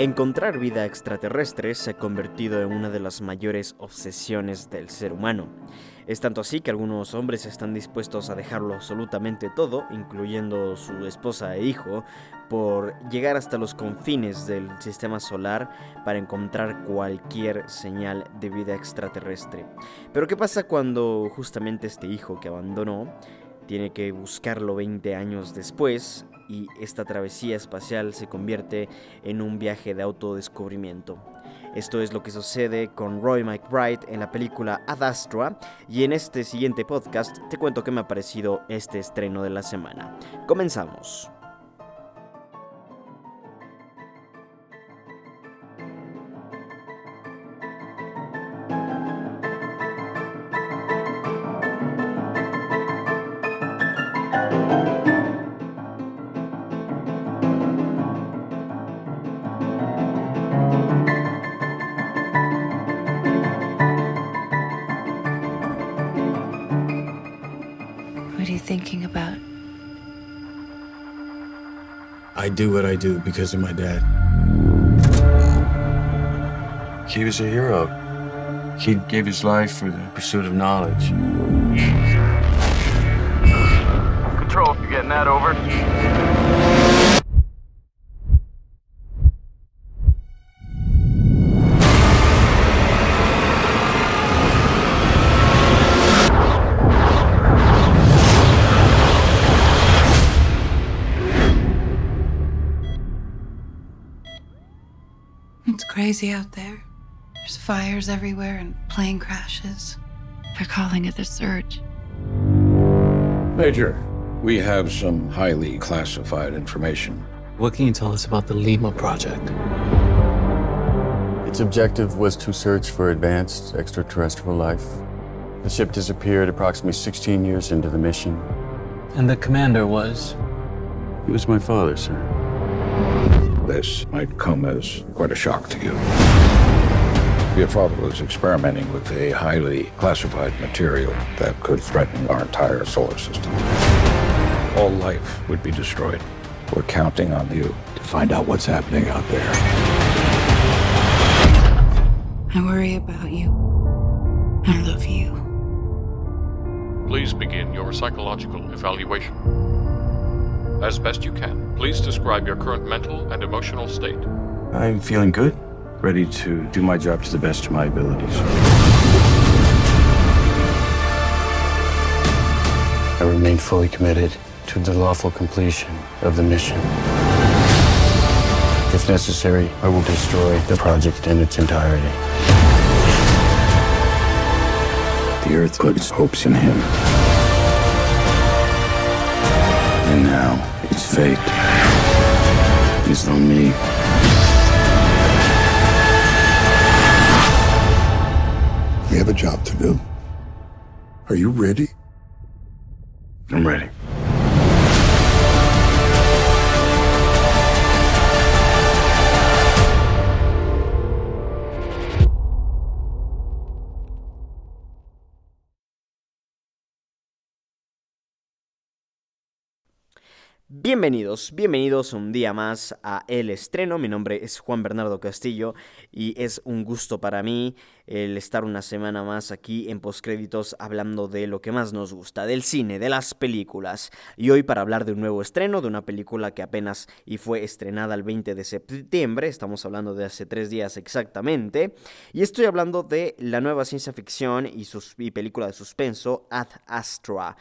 Encontrar vida extraterrestre se ha convertido en una de las mayores obsesiones del ser humano. Es tanto así que algunos hombres están dispuestos a dejarlo absolutamente todo, incluyendo su esposa e hijo, por llegar hasta los confines del sistema solar para encontrar cualquier señal de vida extraterrestre. Pero ¿qué pasa cuando justamente este hijo que abandonó tiene que buscarlo 20 años después y esta travesía espacial se convierte en un viaje de autodescubrimiento. Esto es lo que sucede con Roy McBride en la película Ad Astra y en este siguiente podcast te cuento qué me ha parecido este estreno de la semana. Comenzamos. Do what I do because of my dad. He was a hero. He gave his life for the pursuit of knowledge. Control, you getting that over? Crazy out there. There's fires everywhere and plane crashes. They're calling it the surge. Major, we have some highly classified information. What can you tell us about the Lima project? Its objective was to search for advanced extraterrestrial life. The ship disappeared approximately 16 years into the mission. And the commander was? He was my father, sir. This might come as quite a shock to you. Your father was experimenting with a highly classified material that could threaten our entire solar system. All life would be destroyed. We're counting on you to find out what's happening out there. I worry about you. I love you. Please begin your psychological evaluation. As best you can, please describe your current mental and emotional state. I'm feeling good, ready to do my job to the best of my abilities. I remain fully committed to the lawful completion of the mission. If necessary, I will destroy the project in its entirety. The Earth puts its hopes in him. Now its fate It's on me. We have a job to do. Are you ready? I'm ready. Bienvenidos, bienvenidos un día más a El Estreno. Mi nombre es Juan Bernardo Castillo y es un gusto para mí el estar una semana más aquí en Postcréditos hablando de lo que más nos gusta, del cine, de las películas. Y hoy para hablar de un nuevo estreno, de una película que apenas y fue estrenada el 20 de septiembre, estamos hablando de hace tres días exactamente. Y estoy hablando de la nueva ciencia ficción y, y película de suspenso Ad Astra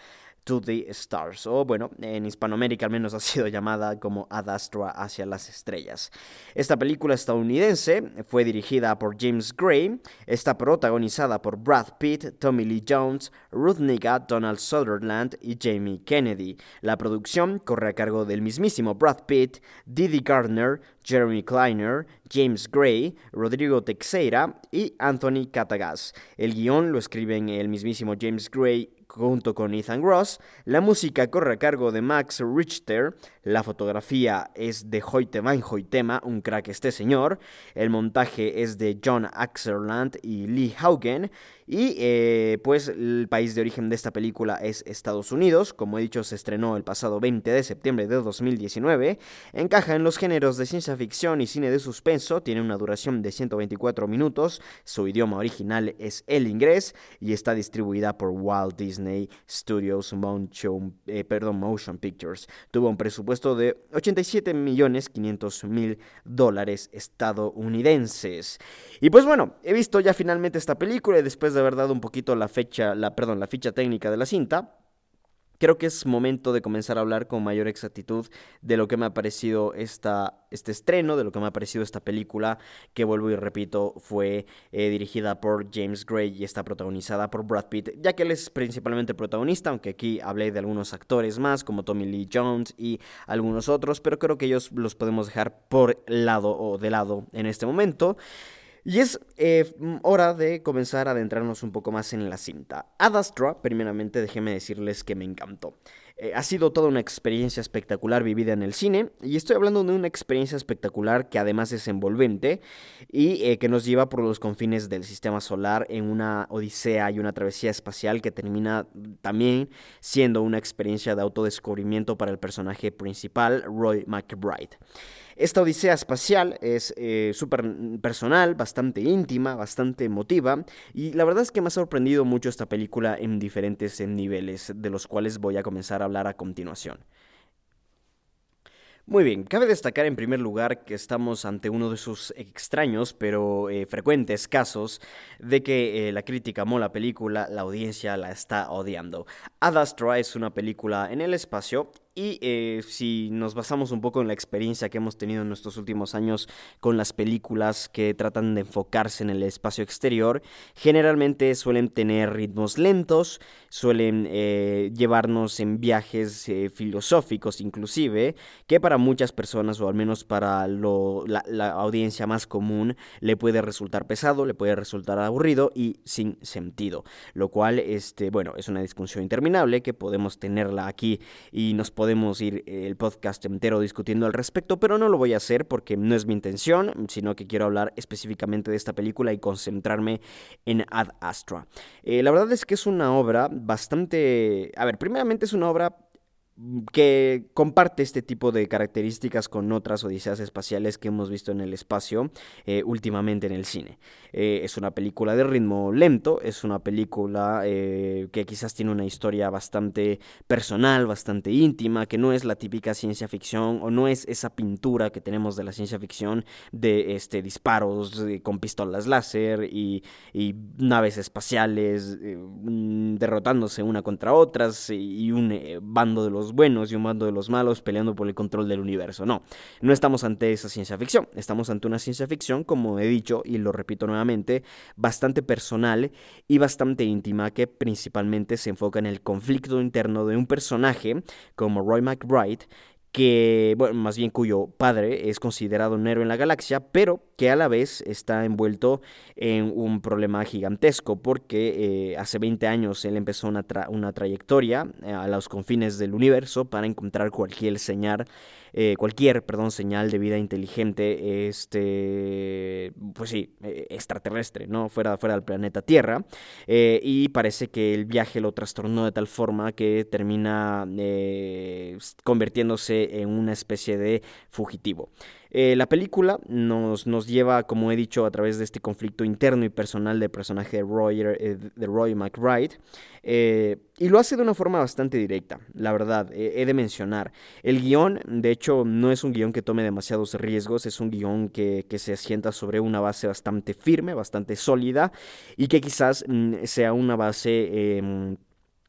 to the Stars, o bueno, en Hispanoamérica al menos ha sido llamada como Ad Astra hacia las estrellas. Esta película estadounidense fue dirigida por James Gray, está protagonizada por Brad Pitt, Tommy Lee Jones, Ruth Negga, Donald Sutherland y Jamie Kennedy. La producción corre a cargo del mismísimo Brad Pitt, Didi Gardner, Jeremy Kleiner, James Gray, Rodrigo Teixeira y Anthony Catagas. El guion lo escriben el mismísimo James Gray junto con Ethan Ross. La música corre a cargo de Max Richter. La fotografía es de Hoyte Van Hoytema, un crack este señor. El montaje es de John Axerland y Lee Haugen. Y eh, pues el país de origen de esta película es Estados Unidos. Como he dicho, se estrenó el pasado 20 de septiembre de 2019. Encaja en los géneros de ciencia ficción y cine de suspenso. Tiene una duración de 124 minutos. Su idioma original es el inglés y está distribuida por Walt Disney Studios Motion, eh, Motion Pictures. Tuvo un presupuesto de 87 millones 500 mil dólares estadounidenses. Y pues bueno, he visto ya finalmente esta película y después de haber dado un poquito la fecha, la, perdón, la ficha técnica de la cinta, creo que es momento de comenzar a hablar con mayor exactitud de lo que me ha parecido esta, este estreno, de lo que me ha parecido esta película, que vuelvo y repito, fue eh, dirigida por James Gray y está protagonizada por Brad Pitt, ya que él es principalmente protagonista, aunque aquí hablé de algunos actores más, como Tommy Lee Jones y algunos otros, pero creo que ellos los podemos dejar por lado o de lado en este momento. Y es eh, hora de comenzar a adentrarnos un poco más en la cinta. Ad Astra, primeramente déjenme decirles que me encantó. Eh, ha sido toda una experiencia espectacular vivida en el cine y estoy hablando de una experiencia espectacular que además es envolvente y eh, que nos lleva por los confines del sistema solar en una odisea y una travesía espacial que termina también siendo una experiencia de autodescubrimiento para el personaje principal, Roy McBride. Esta odisea espacial es eh, súper personal, bastante íntima, bastante emotiva y la verdad es que me ha sorprendido mucho esta película en diferentes niveles, de los cuales voy a comenzar a hablar a continuación. Muy bien, cabe destacar en primer lugar que estamos ante uno de esos extraños pero eh, frecuentes casos de que eh, la crítica amó la película, la audiencia la está odiando. Ad Astra es una película en el espacio y eh, si nos basamos un poco en la experiencia que hemos tenido en nuestros últimos años con las películas que tratan de enfocarse en el espacio exterior, generalmente suelen tener ritmos lentos, suelen eh, llevarnos en viajes eh, filosóficos inclusive, que para muchas personas, o al menos para la, la audiencia más común, le puede resultar pesado, le puede resultar aburrido y sin sentido. Lo cual, este, bueno, es una discusión interminable que podemos tenerla aquí y nos podemos podemos ir el podcast entero discutiendo al respecto, pero no lo voy a hacer porque no es mi intención, sino que quiero hablar específicamente de esta película y concentrarme en Ad Astra. Eh, la verdad es que es una obra bastante... A ver, primeramente es una obra que comparte este tipo de características con otras odiseas espaciales que hemos visto en el espacio eh, últimamente en el cine. Eh, es una película de ritmo lento, es una película eh, que quizás tiene una historia bastante personal, bastante íntima, que no es la típica ciencia ficción o no es esa pintura que tenemos de la ciencia ficción de este, disparos con pistolas láser y, naves espaciales derrotándose una contra otras y un bando de los buenos y un bando de los malos peleando por el control del universo. No, no estamos ante esa ciencia ficción, estamos ante una ciencia ficción, como he dicho y lo repito nuevamente, bastante personal y bastante íntima que principalmente se enfoca en el conflicto interno de un personaje como Roy McBride que, bueno, más bien cuyo padre es considerado un héroe en la galaxia, pero que a la vez está envuelto en un problema gigantesco, porque eh, hace 20 años él empezó una, una trayectoria eh, a los confines del universo para encontrar cualquier señal eh, cualquier, perdón, señal de vida inteligente, este, pues sí, eh, extraterrestre, ¿no? Fuera, fuera del planeta Tierra. Eh, y parece que el viaje lo trastornó de tal forma que termina convirtiéndose en una especie de fugitivo. Eh, la película nos, nos, lleva, como he dicho, a través de este conflicto interno y personal del personaje de Roy, eh, de Roy McBride. Eh, y lo hace de una forma bastante directa, la verdad, he de mencionar. El guion, de hecho, no es un guion que tome demasiados riesgos, es un guion que, que se asienta sobre una base bastante firme, bastante sólida, y que quizás mm, sea una base em,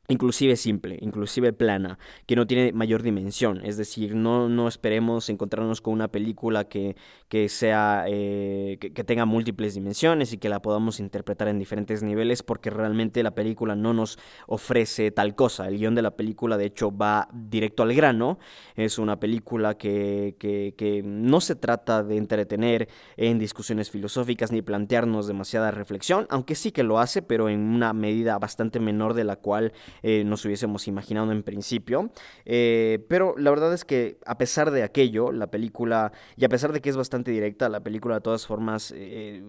inclusive simple, inclusive plana, que no tiene mayor dimensión. Es decir, no, no esperemos encontrarnos con una película que, que sea, eh, que, tenga múltiples dimensiones y que la podamos interpretar en diferentes niveles, porque realmente la película no nos ofrece tal cosa. El guion de la película, de hecho, va directo al grano. Es una película que, que, que no se trata de entretener en discusiones filosóficas ni plantearnos demasiada reflexión, aunque sí que lo hace, pero en una medida bastante menor de la cual eh, nos hubiésemos imaginado en principio. Eh, pero la verdad es que a pesar de aquello, la película, y a pesar de que es bastante directa, la película de todas formas eh,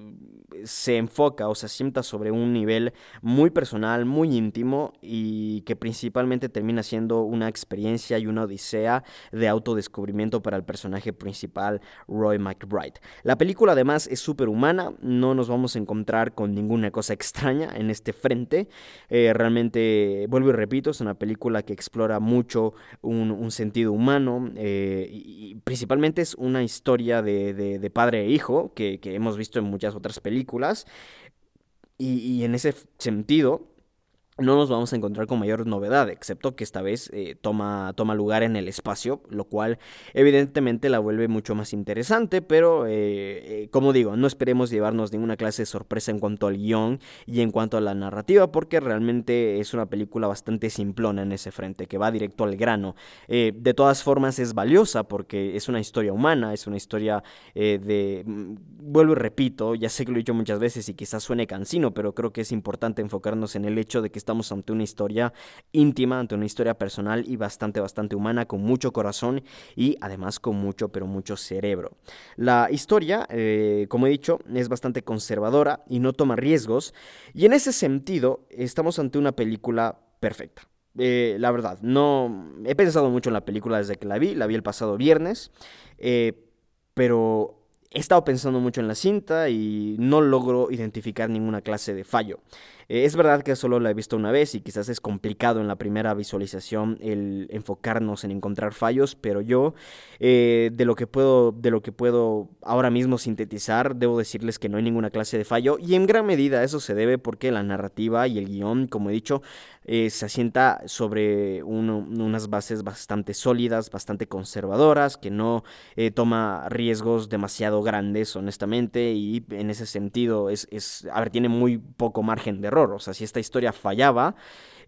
se enfoca o se asienta sobre un nivel muy personal, muy íntimo y que principalmente termina siendo una experiencia y una odisea de autodescubrimiento para el personaje principal, Roy McBride. La película además es súper humana, no nos vamos a encontrar con ninguna cosa extraña en este frente. Realmente, vuelvo y repito, es una película que explora mucho un, sentido humano eh, y, principalmente es una historia de, padre e hijo que, hemos visto en muchas otras películas. y en ese sentido, no nos vamos a encontrar con mayor novedad, excepto que esta vez eh, toma, toma lugar en el espacio, lo cual evidentemente la vuelve mucho más interesante, pero eh, eh, como digo, no esperemos llevarnos ninguna clase de sorpresa en cuanto al guion y en cuanto a la narrativa, porque realmente es una película bastante simplona en ese frente, que va directo al grano. de todas formas es valiosa porque es una historia humana, es una historia de... Mm, vuelvo y repito, ya sé que lo he dicho muchas veces y quizás suene cansino, pero creo que es importante enfocarnos en el hecho de que estamos ante una historia íntima, ante una historia personal y bastante, bastante humana, con mucho corazón y además con mucho, pero mucho cerebro. La historia, eh, como he dicho, es bastante conservadora y no toma riesgos y en ese sentido estamos ante una película perfecta. Eh, la verdad, no he pensado mucho en la película desde que la vi, la vi el pasado viernes, eh, pero he estado pensando mucho en la cinta y no logro identificar ninguna clase de fallo. Eh, es verdad que solo la he visto una vez y quizás es complicado en la primera visualización el enfocarnos en encontrar fallos, pero yo eh, de lo que puedo de lo que puedo ahora mismo sintetizar, debo decirles que no hay ninguna clase de fallo y en gran medida eso se debe porque la narrativa y el guion, como he dicho, eh, se asienta sobre unas bases bastante sólidas, bastante conservadoras, que no toma riesgos demasiado grandes, honestamente, y en ese sentido es, es, a ver, tiene muy poco margen de error o sea, si esta historia fallaba,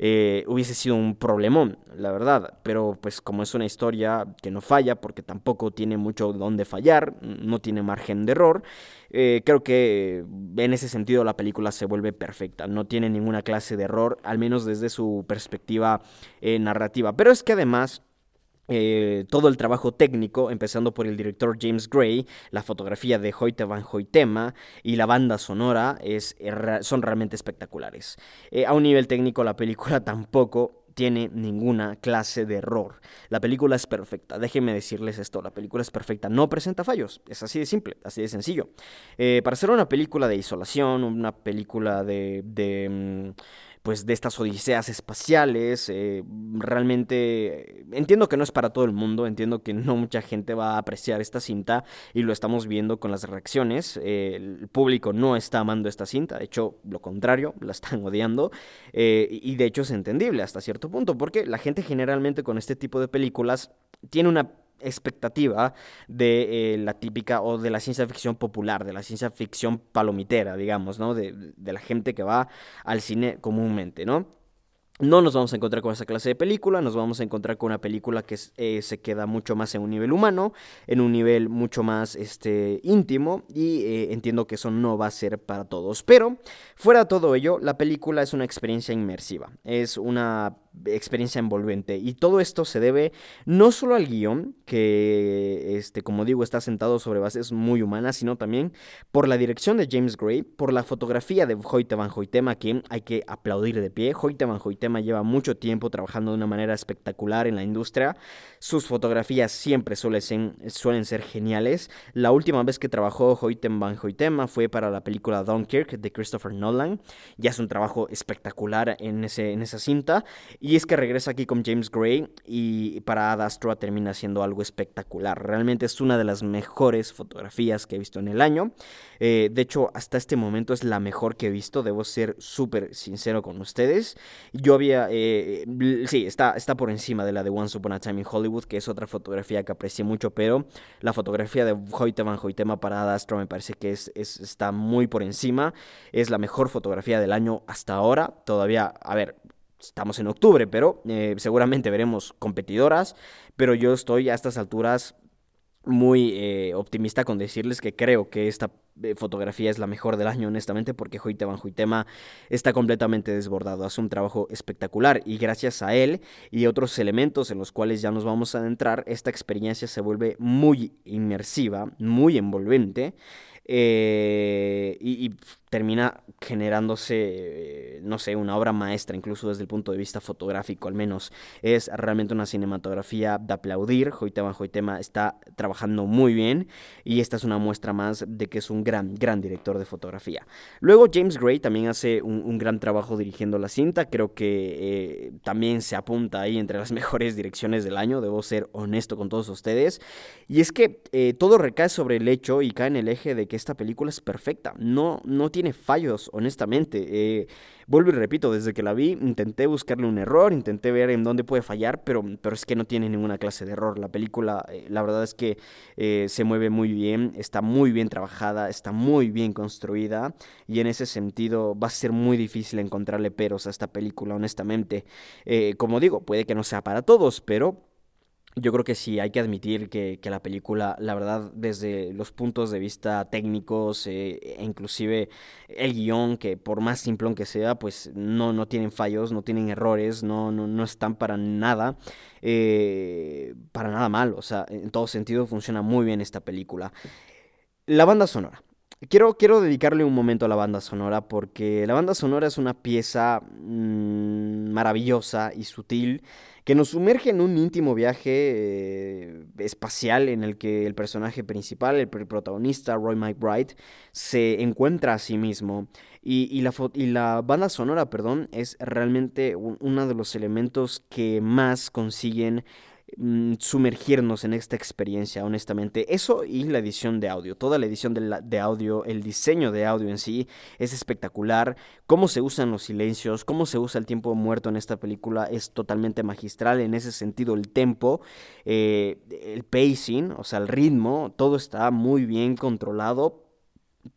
eh, hubiese sido un problemón, la verdad. Pero pues como es una historia que no falla, porque tampoco tiene mucho donde fallar, no tiene margen de error, eh, creo que en ese sentido la película se vuelve perfecta. No tiene ninguna clase de error, al menos desde su perspectiva eh, narrativa. Pero es que además... Eh, todo el trabajo técnico, empezando por el director James Gray, la fotografía de Hoyte van Hoytema y la banda sonora es, son realmente espectaculares. Eh, a un nivel técnico la película tampoco tiene ninguna clase de error. La película es perfecta, déjenme decirles esto, la película es perfecta, no presenta fallos, es así de simple, así de sencillo. Eh, para ser una película de isolación, una película de... de mm, pues de estas odiseas espaciales. Eh, realmente entiendo que no es para todo el mundo, entiendo que no mucha gente va a apreciar esta cinta y lo estamos viendo con las reacciones. Eh, el público no está amando esta cinta, de hecho lo contrario, la están odiando eh, y de hecho es entendible hasta cierto punto porque la gente generalmente con este tipo de películas tiene una expectativa de eh, la típica o de la ciencia ficción popular, de la ciencia ficción palomitera, digamos, ¿no? De, de la gente que va al cine comúnmente, ¿no? No nos vamos a encontrar con esa clase de película, nos vamos a encontrar con una película que eh, se queda mucho más en un nivel humano, en un nivel mucho más este, íntimo y eh, entiendo que eso no va a ser para todos. Pero fuera de todo ello, la película es una experiencia inmersiva, es una experiencia envolvente y todo esto se debe no solo al guion, que este, como digo está sentado sobre bases muy humanas, sino también por la dirección de James Gray, por la fotografía de Hoyte Van Hoytema, que hay que aplaudir de pie. Hoyte Van Hoytema lleva mucho tiempo trabajando de una manera espectacular en la industria. Sus fotografías siempre suelen, suelen ser geniales. La última vez que trabajó Hoyten Van Hoytema fue para la película Dunkirk de Christopher Nolan. Ya es un trabajo espectacular en, ese, en esa cinta. Y es que regresa aquí con James Gray y para Ad Astra termina siendo algo espectacular. Realmente es una de las mejores fotografías que he visto en el año. Eh, de hecho, hasta este momento es la mejor que he visto. Debo ser súper sincero con ustedes. Yo eh, sí, está, está por encima de la de Once Upon a Time in Hollywood, que es otra fotografía que aprecié mucho, pero la fotografía de Hoyte Van Hoytema para Adastro me parece que es, está muy por encima. Es la mejor fotografía del año hasta ahora. Todavía, a ver, estamos en octubre, pero eh, seguramente veremos competidoras. Pero yo estoy a estas alturas muy eh, optimista con decirles que creo que esta eh, fotografía es la mejor del año, honestamente, porque Hoyte Hoytema está completamente desbordado. Hace un trabajo espectacular y gracias a él y otros elementos en los cuales ya nos vamos a adentrar, esta experiencia se vuelve muy inmersiva, muy envolvente. Eh, y, termina generándose, eh, no sé, una obra maestra, incluso desde el punto de vista fotográfico al menos. Es realmente una cinematografía de aplaudir. Hoytema está trabajando muy bien y esta es una muestra más de que es un gran, gran director de fotografía. Luego James Gray también hace un, gran trabajo dirigiendo la cinta. Creo que eh, también se apunta ahí entre las mejores direcciones del año, debo ser honesto con todos ustedes. Y es que todo recae sobre el hecho y cae en el eje de que esta película es perfecta. No, no tiene tiene fallos, honestamente. Eh, vuelvo y repito, desde que la vi intenté buscarle un error, intenté ver en dónde puede fallar, pero, pero es que no tiene ninguna clase de error. La película, eh, la verdad es que eh, se mueve muy bien, está muy bien trabajada, está muy bien construida y en ese sentido va a ser muy difícil encontrarle peros a esta película, honestamente. como digo, puede que no sea para todos, pero yo creo que sí, hay que admitir que, la película, la verdad, desde los puntos de vista técnicos, eh, e inclusive el guion, que por más simplón que sea, pues no, no tienen fallos, no tienen errores, no, no, no están para nada, eh, para nada mal, o sea, en todo sentido funciona muy bien esta película. La banda sonora. Quiero, quiero dedicarle un momento a la banda sonora porque la banda sonora es una pieza mm, maravillosa y sutil que nos sumerge en un íntimo viaje eh, espacial en el que el personaje principal, el protagonista, Roy McBride, se encuentra a sí mismo. Y, la, y la banda sonora, perdón, es realmente uno de los elementos que más consiguen Mm, sumergirnos en esta experiencia, honestamente. Eso y la edición de audio. Toda la edición de, audio, el diseño de audio en sí es espectacular. Cómo se usan los silencios, cómo se usa el tiempo muerto en esta película es totalmente magistral. En ese sentido, el tempo, eh, el pacing, o sea, el ritmo, todo está muy bien controlado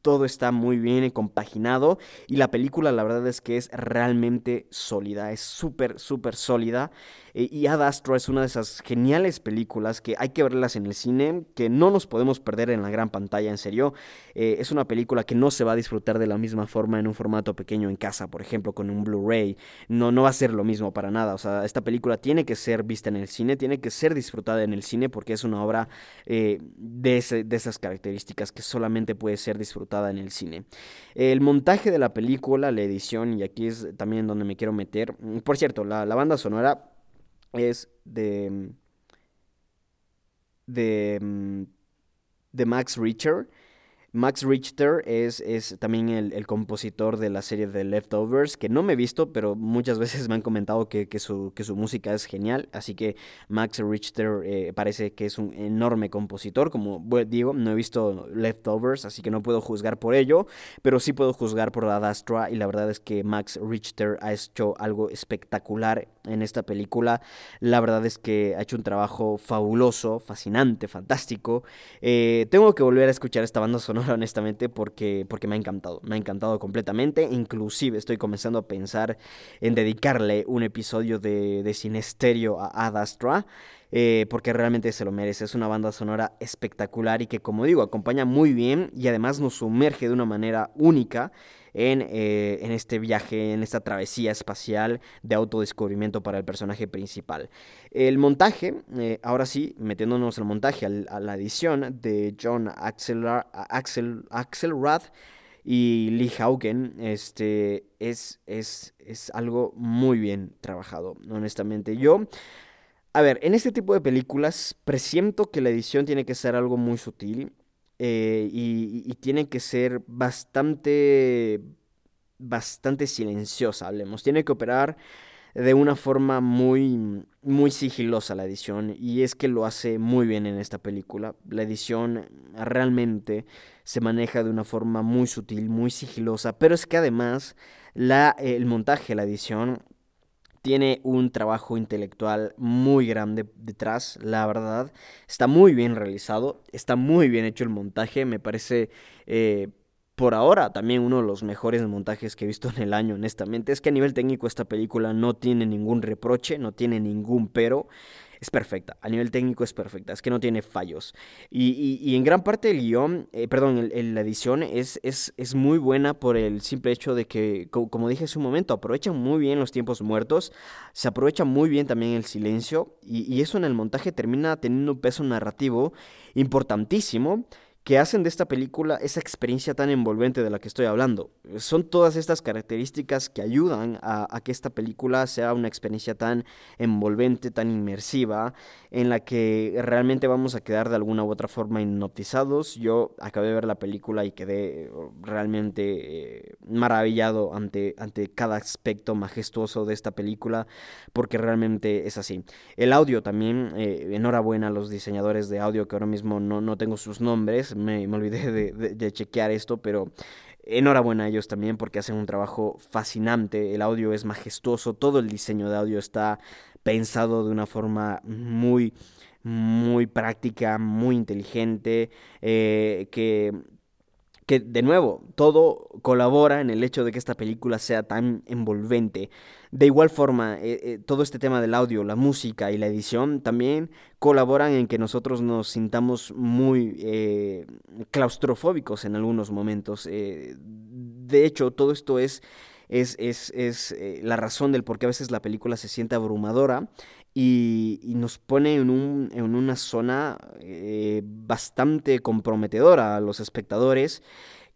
todo está muy bien compaginado y la película la verdad es que es realmente sólida, es súper, súper sólida. Eh, y Ad Astra es una de esas geniales películas que hay que verlas en el cine, que no nos podemos perder en la gran pantalla, en serio. Eh, es una película que no se va a disfrutar de la misma forma en un formato pequeño en casa, por ejemplo, con un Blu-ray. No, no va a ser lo mismo para nada. O sea, esta película tiene que ser vista en el cine, tiene que ser disfrutada en el cine porque es una obra eh, de, esas características que solamente puede ser disfrutada en el cine. El montaje de la película, la edición, y aquí es también donde me quiero meter. Por cierto, la banda sonora es de. de. de Max Richter. Max Richter es, es también el, compositor de la serie de Leftovers, que no me he visto, pero muchas veces me han comentado que, su, que su, música es genial. Así que Max Richter eh, parece que es un enorme compositor. Como digo, no he visto Leftovers, así que no puedo juzgar por ello, pero sí puedo juzgar por la Astra. Y la verdad es que Max Richter ha hecho algo espectacular en esta película. La verdad es que ha hecho un trabajo fabuloso, fascinante, fantástico. Eh, tengo que volver a escuchar esta banda sonora honestamente, porque, porque me ha encantado. Me ha encantado completamente. Inclusive estoy comenzando a pensar en dedicarle un episodio de, de Sinesterio a Ad Astra. Eh, porque realmente se lo merece. Es una banda sonora espectacular y que, como digo, acompaña muy bien y además nos sumerge de una manera única eh, en, este viaje, en esta travesía espacial de autodescubrimiento para el personaje principal. El montaje, eh, ahora sí, metiéndonos el montaje, a la edición de John Axel, Axel, y Lee Haugen, este, es, es, es algo muy bien trabajado, honestamente. Yo... A ver, en este tipo de películas presiento que la edición tiene que ser algo muy sutil. Eh, y, tiene que ser bastante, bastante silenciosa, hablemos. Tiene que operar de una forma muy, muy sigilosa la edición y es que lo hace muy bien en esta película. La edición realmente se maneja de una forma muy sutil, muy sigilosa, pero es que además la, el montaje, la edición tiene un trabajo intelectual muy grande detrás, la verdad. Está muy bien realizado, está muy bien hecho el montaje, me parece eh, por ahora también uno de los mejores montajes que he visto en el año, honestamente. Es que a nivel técnico esta película no tiene ningún reproche, no tiene ningún pero. Es perfecta, a nivel técnico es perfecta, es que no tiene fallos. Y, en gran parte el guion, eh, perdón, la edición es, es, es, muy buena por el simple hecho de que, como dije hace un momento, aprovechan muy bien los tiempos muertos, se aprovecha muy bien también el silencio y, y eso en el montaje termina teniendo un peso narrativo importantísimo que hacen de esta película esa experiencia tan envolvente de la que estoy hablando. Son todas estas características que ayudan a, que esta película sea una experiencia tan envolvente, tan inmersiva, en la que realmente vamos a quedar de alguna u otra forma hipnotizados. Yo acabé de ver la película y quedé realmente eh, maravillado ante, ante cada aspecto majestuoso de esta película, porque realmente es así. El audio también, eh, enhorabuena a los diseñadores de audio que ahora mismo no, no tengo sus nombres me, olvidé de, chequear esto, pero enhorabuena a ellos también porque hacen un trabajo fascinante, el audio es majestuoso, todo el diseño de audio está pensado de una forma muy muy práctica, muy inteligente, eh, que que de nuevo, todo colabora en el hecho de que esta película sea tan envolvente. De igual forma, eh, eh, todo este tema del audio, la música y la edición también colaboran en que nosotros nos sintamos muy eh, claustrofóbicos en algunos momentos. de hecho, todo esto es es, es, es la razón del por qué a veces la película se siente abrumadora y, nos pone en, un, en una zona eh, bastante comprometedora a los espectadores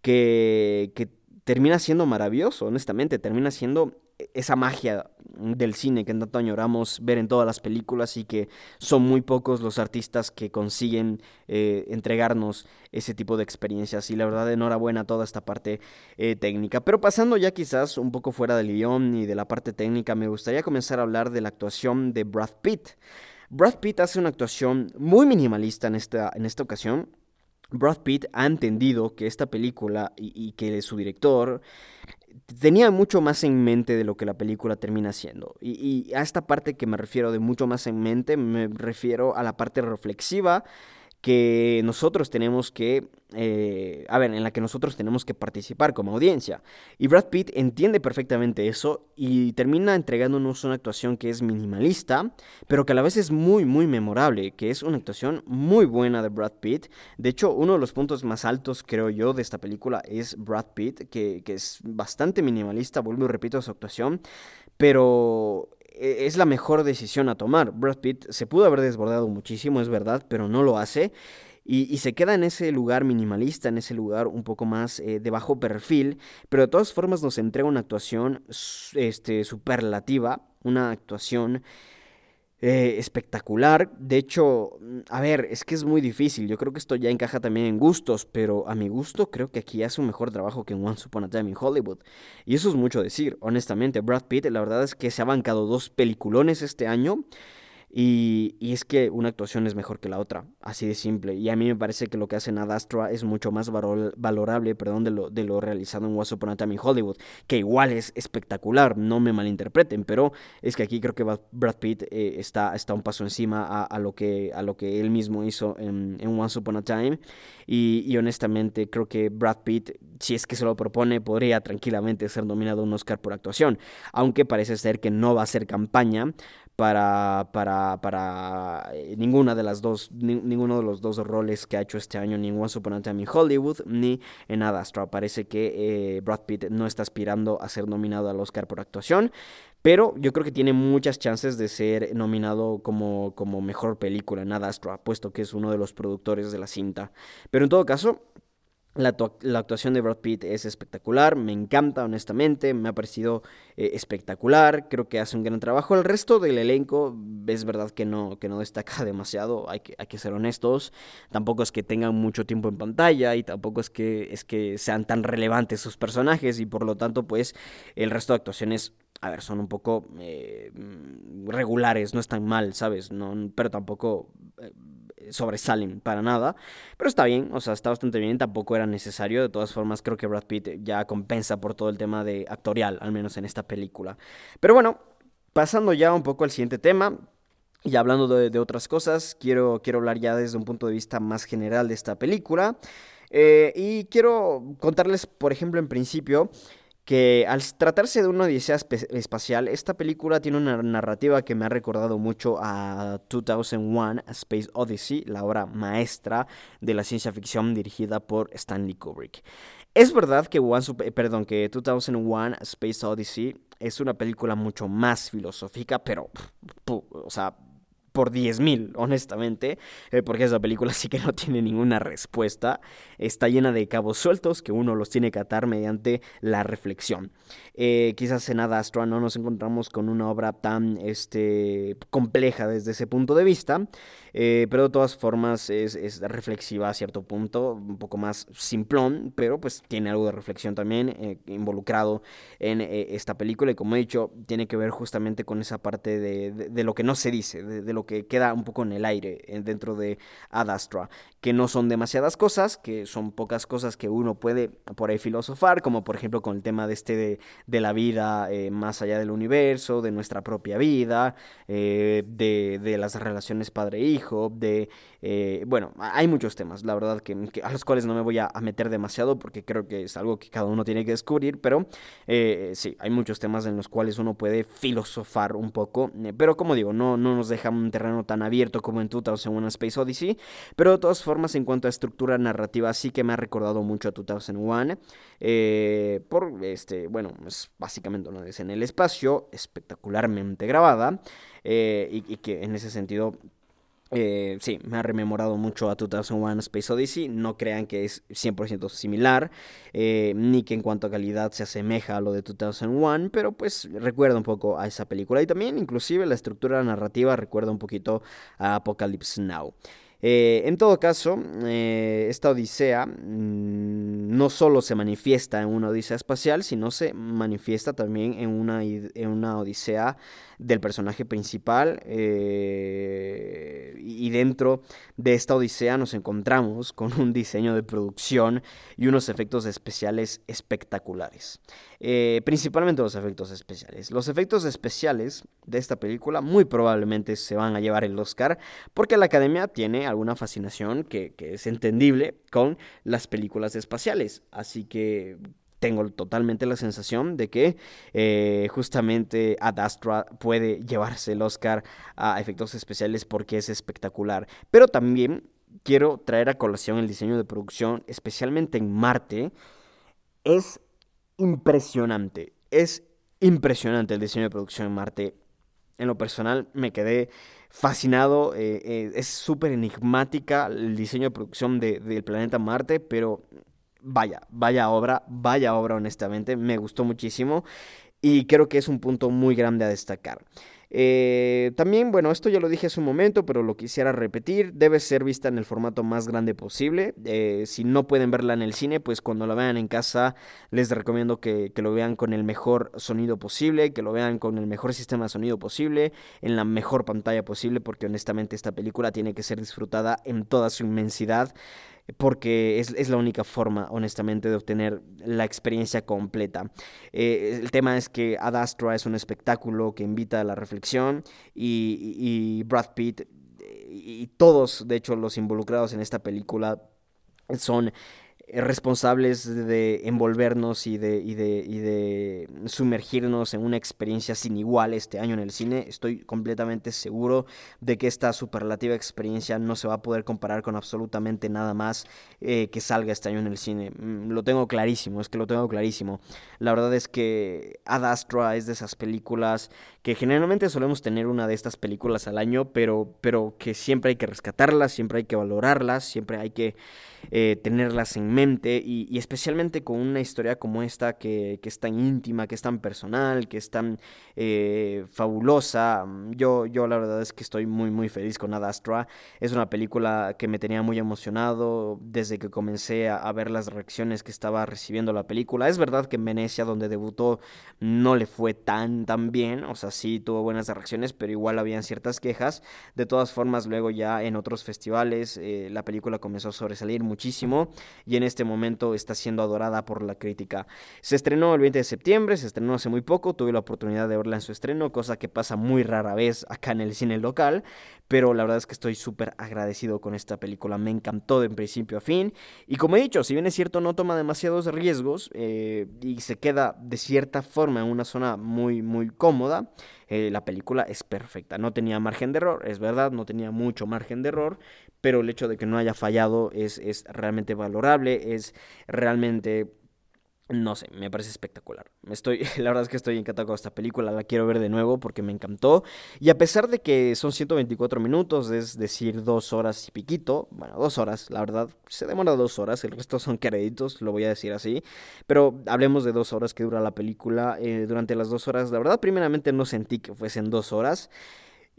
que, que termina siendo maravilloso, honestamente, termina siendo esa magia del cine que tanto añoramos ver en todas las películas y que son muy pocos los artistas que consiguen eh, entregarnos ese tipo de experiencias y la verdad enhorabuena a toda esta parte eh, técnica. Pero pasando ya quizás un poco fuera del guion y de la parte técnica, me gustaría comenzar a hablar de la actuación de Brad Pitt. Brad Pitt hace una actuación muy minimalista en esta, en esta ocasión. Brad Pitt ha entendido que esta película y, y que su director tenía mucho más en mente de lo que la película termina siendo. Y, a esta parte que me refiero de mucho más en mente, me refiero a la parte reflexiva que nosotros tenemos que, eh, a ver, en la que nosotros tenemos que participar como audiencia. Y Brad Pitt entiende perfectamente eso y termina entregándonos una actuación que es minimalista, pero que a la vez es muy, muy memorable, que es una actuación muy buena de Brad Pitt. De hecho, uno de los puntos más altos, creo yo, de esta película es Brad Pitt, que, que es bastante minimalista, vuelvo y repito su actuación, pero es la mejor decisión a tomar. Brad Pitt se pudo haber desbordado muchísimo, es verdad, pero no lo hace. Y, se queda en ese lugar minimalista, en ese lugar un poco más eh, de bajo perfil, pero de todas formas nos entrega una actuación este, superlativa, una actuación eh, espectacular. De hecho, mm, a ver, es que es muy difícil. Yo creo que esto ya encaja también en gustos, pero a mi gusto creo que aquí hace un mejor trabajo que en Once Upon a Time in Hollywood. Y eso es mucho decir, honestamente. Brad Pitt, la verdad es que se ha bancado dos peliculones este año. Y, es que una actuación es mejor que la otra, así de simple. Y a mí me parece que lo que hace Nadastra es mucho más valorable perdón, de, lo, de lo realizado en What's Upon a Time in Hollywood, que igual es espectacular, no me malinterpreten, pero es que aquí creo que Brad Pitt eh, está, está un paso encima a, lo que, a lo que él mismo hizo en, en Once Upon a Time. Y, y, honestamente creo que Brad Pitt, si es que se lo propone, podría tranquilamente ser nominado a un Oscar por actuación, aunque parece ser que no va a ser campaña para, para, para eh, ninguna de las dos, ninguno de los dos roles que ha hecho este año, ni en Once Upon a Time in Hollywood, ni en Adastra. Parece que eh, Brad Pitt no está aspirando a ser nominado al Oscar por actuación, pero yo creo que tiene muchas chances de ser nominado como, como mejor película en Adastra, puesto que es uno de los productores de la cinta. Pero en todo caso, la, actuación de Brad Pitt es espectacular, me encanta honestamente, me ha parecido eh, espectacular, creo que hace un gran trabajo. El resto del elenco es verdad que no, que no destaca demasiado, hay que, hay que ser honestos, tampoco es que tengan mucho tiempo en pantalla y tampoco es que, es que sean tan relevantes sus personajes y por lo tanto pues el resto de actuaciones a ver, son un poco eh, regulares, no están mal, ¿sabes? No, pero tampoco eh, sobresalen para nada. Pero está bien, o sea, está bastante bien, tampoco era necesario. De todas formas, creo que Brad Pitt ya compensa por todo el tema de actorial, al menos en esta película. Pero bueno, pasando ya un poco al siguiente tema. Y hablando de, otras cosas, quiero, quiero hablar ya desde un punto de vista más general de esta película. Eh, y quiero contarles, por ejemplo, en principio, que al tratarse de una odisea espacial, esta película tiene una narrativa que me ha recordado mucho a 2001, A Space Odyssey, la obra maestra de la ciencia ficción dirigida por Stanley Kubrick. Es verdad que, One, perdón, que 2001, A Space Odyssey es una película mucho más filosófica, pero, o sea, por 10.000, honestamente, eh, porque esa película sí que no tiene ninguna respuesta. Está llena de cabos sueltos que uno los tiene que atar mediante la reflexión. Eh, quizás en Adastra no nos encontramos con una obra tan este, compleja desde ese punto de vista, eh, pero de todas formas es, reflexiva a cierto punto, un poco más simplón, pero pues tiene algo de reflexión también involucrado en esta película y como he dicho, tiene que ver justamente con esa parte de, lo que no se dice, de, lo que queda un poco en el aire dentro de Adastra, que no son demasiadas cosas, que son pocas cosas que uno puede por ahí filosofar, como por ejemplo con el tema de este de, la vida eh, más allá del universo, de nuestra propia vida, eh, de, las relaciones padre-hijo, de, eh, bueno, hay muchos temas, la verdad, que, a los cuales no me voy a, meter demasiado porque creo que es algo que cada uno tiene que descubrir, pero sí, hay muchos temas en los cuales uno puede filosofar un poco, pero como digo, no, no nos deja un terreno tan abierto como en una Space Odyssey, pero de todas formas, en cuanto a estructura narrativa, sí que me ha recordado mucho a 2001, eh, por, este, bueno, es básicamente una vez en el espacio, espectacularmente grabada, eh, y, que en ese sentido eh, sí, me ha rememorado mucho a 2001 Space Odyssey. No crean que es 100% similar, ni que en cuanto a calidad se asemeja a lo de 2001, pero pues recuerda un poco a esa película. Y también, inclusive, la estructura narrativa recuerda un poquito a Apocalypse Now. Eh, en todo caso, eh, esta odisea mm, no solo se manifiesta en una odisea espacial, sino se manifiesta también en una, en una odisea del personaje principal. Eh, y dentro de esta odisea nos encontramos con un diseño de producción y unos efectos especiales espectaculares. Eh, principalmente los efectos especiales. Los efectos especiales de esta película muy probablemente se van a llevar el Oscar porque la academia tiene alguna fascinación que, es entendible con las películas espaciales. Así que tengo totalmente la sensación de que eh, justamente Ad Astra puede llevarse el Oscar a efectos especiales porque es espectacular. Pero también quiero traer a colación el diseño de producción, especialmente en Marte. Es impresionante. Es impresionante el diseño de producción en Marte. En lo personal me quedé fascinado. Eh, eh, es súper enigmática el diseño de producción del planeta Marte, pero vaya, vaya obra, vaya obra honestamente. Me gustó muchísimo y creo que es un punto muy grande a destacar. Eh, también, bueno, esto ya lo dije hace un momento, pero lo quisiera repetir, debe ser vista en el formato más grande posible. Eh, si no pueden verla en el cine, pues cuando la vean en casa les recomiendo que, que, lo vean con el mejor sonido posible, que lo vean con el mejor sistema de sonido posible, en la mejor pantalla posible, porque honestamente esta película tiene que ser disfrutada en toda su inmensidad porque es, la única forma, honestamente, de obtener la experiencia completa. Eh, el tema es que Ad Astra es un espectáculo que invita a la reflexión y, Brad Pitt y todos, de hecho, los involucrados en esta película son eh, responsables de envolvernos y de, y de, y de sumergirnos en una experiencia sin igual este año en el cine. Estoy completamente seguro de que esta superlativa experiencia no se va a poder comparar con absolutamente nada más eh, que salga este año en el cine. Mm, lo tengo clarísimo, es que lo tengo clarísimo. La verdad es que Ad Astra es de esas películas que generalmente solemos tener una de estas películas al año, pero, pero que siempre hay que rescatarlas, siempre hay que valorarlas, siempre hay que eh, tenerlas en mente y, especialmente con una historia como esta que, es tan íntima, que es tan personal, que es tan eh, fabulosa. Yo, yo la verdad es que estoy muy muy feliz con Ad Astra. Es una película que me tenía muy emocionado desde que comencé a, ver las reacciones que estaba recibiendo la película. Es verdad que en Venecia, donde debutó, no le fue tan tan bien, sí tuvo buenas reacciones, pero igual habían ciertas quejas. De todas formas, luego ya en otros festivales eh, la película comenzó a sobresalir muchísimo y en este momento está siendo adorada por la crítica. Se estrenó el 20 de septiembre, se estrenó hace muy poco, tuve la oportunidad de verla en su estreno, cosa que pasa muy rara vez acá en el cine local, pero la verdad es que estoy súper agradecido con esta película, me encantó de principio a fin, y como he dicho, si bien es cierto no toma demasiados riesgos eh, y se queda de cierta forma en una zona muy, muy cómoda, eh, la película es perfecta. No tenía margen de error, es verdad, no tenía mucho margen de error, pero el hecho de que no haya fallado es, es realmente valorable, es realmente no sé, me parece espectacular. Estoy, la verdad es que estoy encantado con esta película, la quiero ver de nuevo porque me encantó. Y a pesar de que son 124 minutos, es decir, dos horas y piquito, bueno, dos horas, la verdad, se demora dos horas, el resto son créditos, lo voy a decir así. Pero hablemos de dos horas que dura la película. Eh, durante las dos horas, la verdad, primeramente no sentí que fuesen dos horas.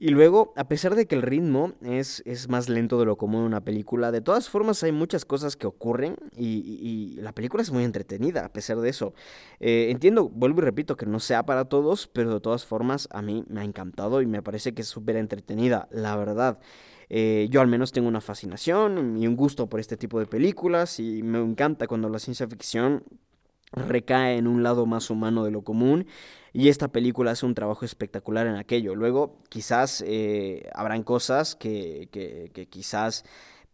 Y luego, a pesar de que el ritmo es, es, más lento de lo común en una película, de todas formas hay muchas cosas que ocurren y, la película es muy entretenida a pesar de eso. Eh, entiendo, vuelvo y repito, que no sea para todos, pero de todas formas a mí me ha encantado y me parece que es súper entretenida, la verdad. Eh, yo al menos tengo una fascinación y un gusto por este tipo de películas y me encanta cuando la ciencia ficción recae en un lado más humano de lo común y esta película hace un trabajo espectacular en aquello. Luego quizás eh, habrán cosas que, que, quizás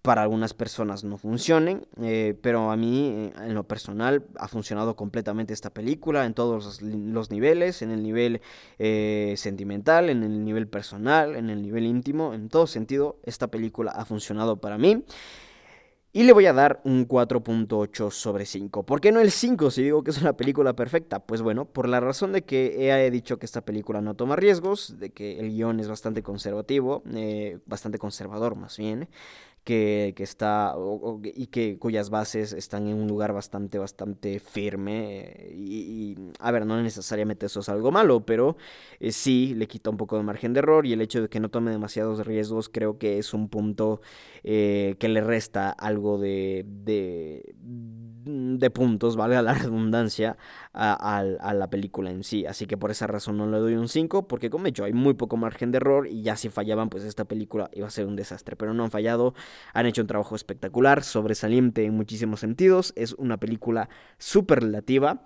para algunas personas no funcionen, eh, pero a mí eh, en lo personal ha funcionado completamente esta película en todos los, niveles, en el nivel sentimental, en el nivel personal, en el nivel íntimo, en todo sentido esta película ha funcionado para mí. Y le voy a dar un 4.8 sobre 5. ¿Por qué no el 5 si digo que es una película perfecta? Pues bueno, por la razón de que he dicho que esta película no toma riesgos, de que el guion es bastante conservativo, eh, bastante conservador más bien, que, está y que cuyas bases están en un lugar bastante, bastante firme. Y, a ver, no necesariamente eso es algo malo, pero eh, sí le quita un poco de margen de error y el hecho de que no tome demasiados riesgos creo que es un punto eh, que le resta algo de, de, de puntos, vale la redundancia, a, la película en sí. Así que por esa razón no le doy un 5, porque como he dicho, hay muy poco margen de error y ya si fallaban, pues esta película iba a ser un desastre. Pero no han fallado, han hecho un trabajo espectacular, sobresaliente en muchísimos sentidos. Es una película superlativa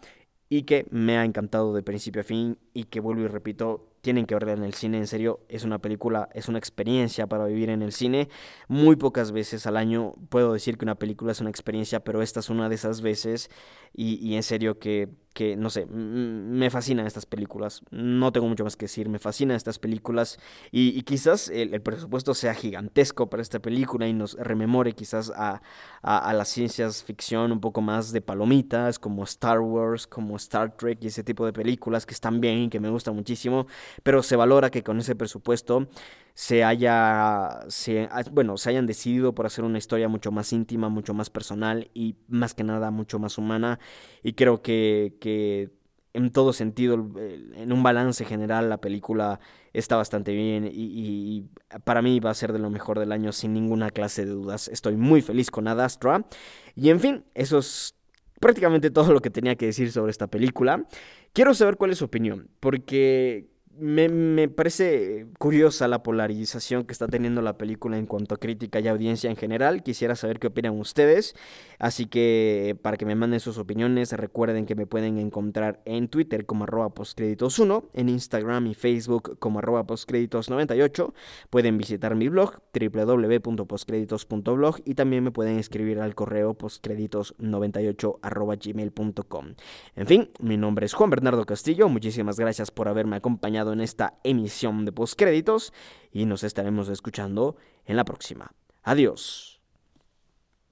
y que me ha encantado de principio a fin y que vuelvo y repito, tienen que verla en el cine, en serio, es una película, es una experiencia para vivir en el cine. Muy pocas veces al año puedo decir que una película es una experiencia, pero esta es una de esas veces y, y en serio que que, no sé, me fascinan estas películas. No tengo mucho más que decir, me fascinan estas películas. Y, quizás el, presupuesto sea gigantesco para esta película y nos rememore quizás a, a, las ciencias ficción un poco más de palomitas, como Star Wars, como Star Trek y ese tipo de películas que están bien y que me gustan muchísimo. Pero se valora que con ese presupuesto se haya, se, bueno, se hayan decidido por hacer una historia mucho más íntima, mucho más personal y más que nada mucho más humana. Y creo que, que en todo sentido, en un balance general, la película está bastante bien y, y, para mí va a ser de lo mejor del año sin ninguna clase de dudas. Estoy muy feliz con Ad Astra. Y en fin, eso es prácticamente todo lo que tenía que decir sobre esta película. Quiero saber cuál es su opinión, porque me, parece curiosa la polarización que está teniendo la película en cuanto a crítica y audiencia en general. Quisiera saber qué opinan ustedes. Así que para que me manden sus opiniones, recuerden que me pueden encontrar en Twitter como arroba postcréditos1, en Instagram y Facebook como arroba postcréditos98. Pueden visitar mi blog www.postcréditos.blog y también me pueden escribir al correo postcréditos98 arroba gmail.com. En fin, mi nombre es Juan Bernardo Castillo. Muchísimas gracias por haberme en esta emisión de postcréditos y nos estaremos escuchando en la próxima. Adiós.